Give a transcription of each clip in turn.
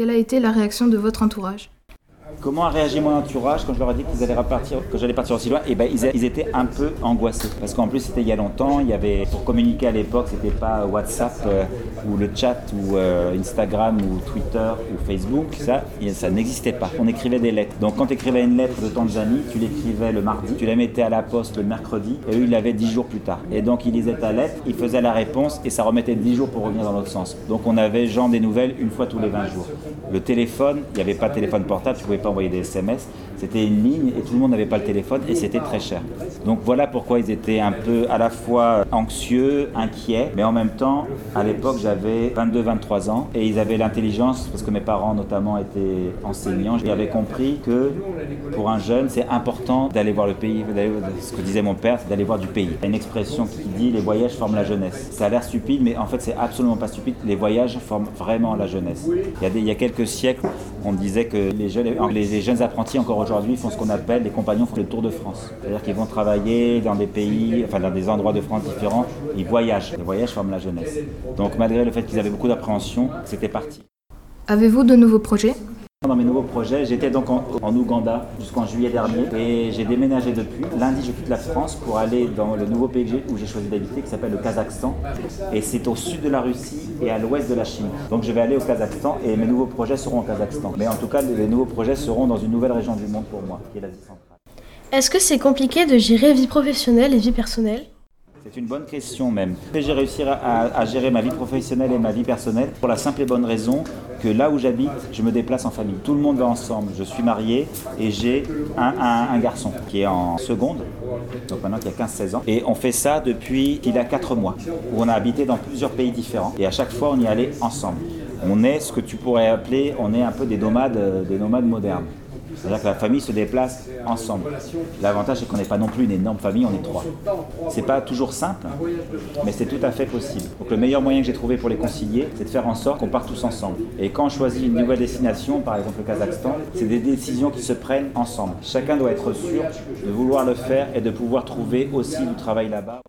Quelle a été la réaction de votre entourage? Comment a réagi mon entourage quand je leur ai dit qu'ils allaient repartir, que j'allais partir aussi loin Et eh ben ils, étaient un peu angoissés parce qu'en plus c'était il y a longtemps. Il y avait pour communiquer à l'époque, c'était pas WhatsApp euh, ou le chat ou euh, Instagram ou Twitter ou Facebook. Ça, ça n'existait pas. On écrivait des lettres. Donc quand tu écrivais une lettre de Tanzanie, tu l'écrivais le mardi, tu la mettais à la poste le mercredi et eux ils l'avaient dix jours plus tard. Et donc ils lisaient ta lettre, ils faisaient la réponse et ça remettait dix jours pour revenir dans l'autre sens. Donc on avait genre des nouvelles une fois tous les 20 jours. Le téléphone, il n'y avait pas de téléphone portable, envoyer des SMS. C'était une ligne et tout le monde n'avait pas le téléphone et c'était très cher. Donc voilà pourquoi ils étaient un peu à la fois anxieux, inquiets, mais en même temps, à l'époque, j'avais 22-23 ans et ils avaient l'intelligence, parce que mes parents notamment étaient enseignants, ils avaient compris que pour un jeune, c'est important d'aller voir le pays, ce que disait mon père, c'est d'aller voir du pays. Il y a une expression qui dit les voyages forment la jeunesse. Ça a l'air stupide, mais en fait, c'est absolument pas stupide. Les voyages forment vraiment la jeunesse. Il y a, il y a quelques siècles, on disait que les jeunes, les jeunes apprentis encore aujourd'hui font ce qu'on appelle, les compagnons font le tour de France. C'est-à-dire qu'ils vont travailler dans des pays, enfin dans des endroits de France différents, ils voyagent. Les voyages forment la jeunesse. Donc malgré le fait qu'ils avaient beaucoup d'appréhension, c'était parti. Avez-vous de nouveaux projets? Dans mes nouveaux projets, j'étais donc en, Ouganda jusqu'en juillet dernier et j'ai déménagé depuis. Lundi, je quitte la France pour aller dans le nouveau pays où j'ai choisi d'habiter qui s'appelle le Kazakhstan. Et c'est au sud de la Russie et à l'ouest de la Chine. Donc je vais aller au Kazakhstan et mes nouveaux projets seront au Kazakhstan. Mais en tout cas, les nouveaux projets seront dans une nouvelle région du monde pour moi, qui est l'Asie centrale. Est-ce que c'est compliqué de gérer vie professionnelle et vie personnelle? C'est une bonne question même. J'ai réussi à, gérer ma vie professionnelle et ma vie personnelle pour la simple et bonne raison que là où j'habite, je me déplace en famille. Tout le monde va ensemble. Je suis marié et j'ai un, garçon qui est en seconde, donc maintenant qui a 15-16 ans. Et on fait ça depuis qu'il a 4 mois, où on a habité dans plusieurs pays différents. Et à chaque fois, on y allait ensemble. On est ce que tu pourrais appeler, on est un peu des nomades, euh, des nomades modernes. C'est-à-dire que la famille se déplace ensemble. L'avantage, c'est qu'on n'est pas non plus une énorme famille, on est trois. C'est pas toujours simple, mais c'est tout à fait possible. Donc le meilleur moyen que j'ai trouvé pour les concilier, c'est de faire en sorte qu'on parte tous ensemble. Et quand on choisit une nouvelle destination, par exemple le Kazakhstan, c'est des décisions qui se prennent ensemble. Chacun doit être sûr de vouloir le faire et de pouvoir trouver aussi du travail là-bas.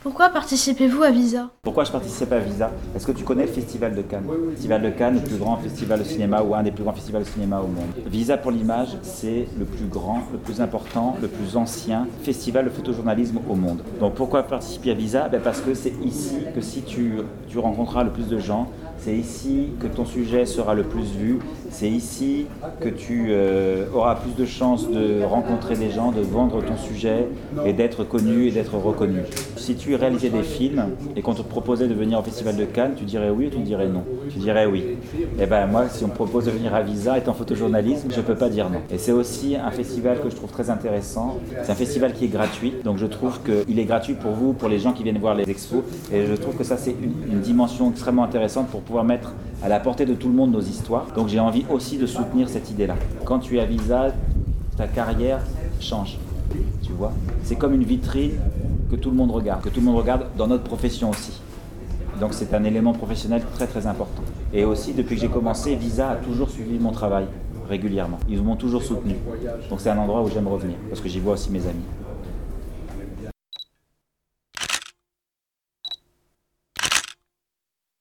Pourquoi participez-vous à Visa? Pourquoi je participe à Visa? Est-ce que tu connais le Festival de Cannes Le Festival de Cannes, le plus grand festival de cinéma ou un des plus grands festivals de cinéma au monde. Visa pour l'image, c'est le plus grand, le plus important, le plus ancien festival de photojournalisme au monde. Donc pourquoi participer à Visa? Ben Parce que c'est ici que si tu, tu rencontreras le plus de gens, c'est ici que ton sujet sera le plus vu. C'est ici que tu euh, auras plus de chances de rencontrer des gens, de vendre ton sujet et d'être connu et d'être reconnu. Si tu réalisais des films et qu'on te proposait de venir au Festival de Cannes, tu dirais oui ou tu dirais non? Tu dirais oui. Et eh ben moi, si on me propose de venir à Visa étant photojournalisme, je ne peux pas dire non. Et c'est aussi un festival que je trouve très intéressant. C'est un festival qui est gratuit, donc je trouve qu'il est gratuit pour vous, pour les gens qui viennent voir les expos. Et je trouve que ça, c'est une dimension extrêmement intéressante pour pouvoir mettre à la portée de tout le monde nos histoires. Donc j'ai envie aussi de soutenir cette idée-là. Quand tu es à Visa, ta carrière change. Tu vois? C'est comme une vitrine que tout le monde regarde, que tout le monde regarde dans notre profession aussi. Donc c'est un élément professionnel très très important. Et aussi, depuis que j'ai commencé, Visa a toujours suivi mon travail régulièrement. Ils m'ont toujours soutenu. Donc c'est un endroit où j'aime revenir, parce que j'y vois aussi mes amis.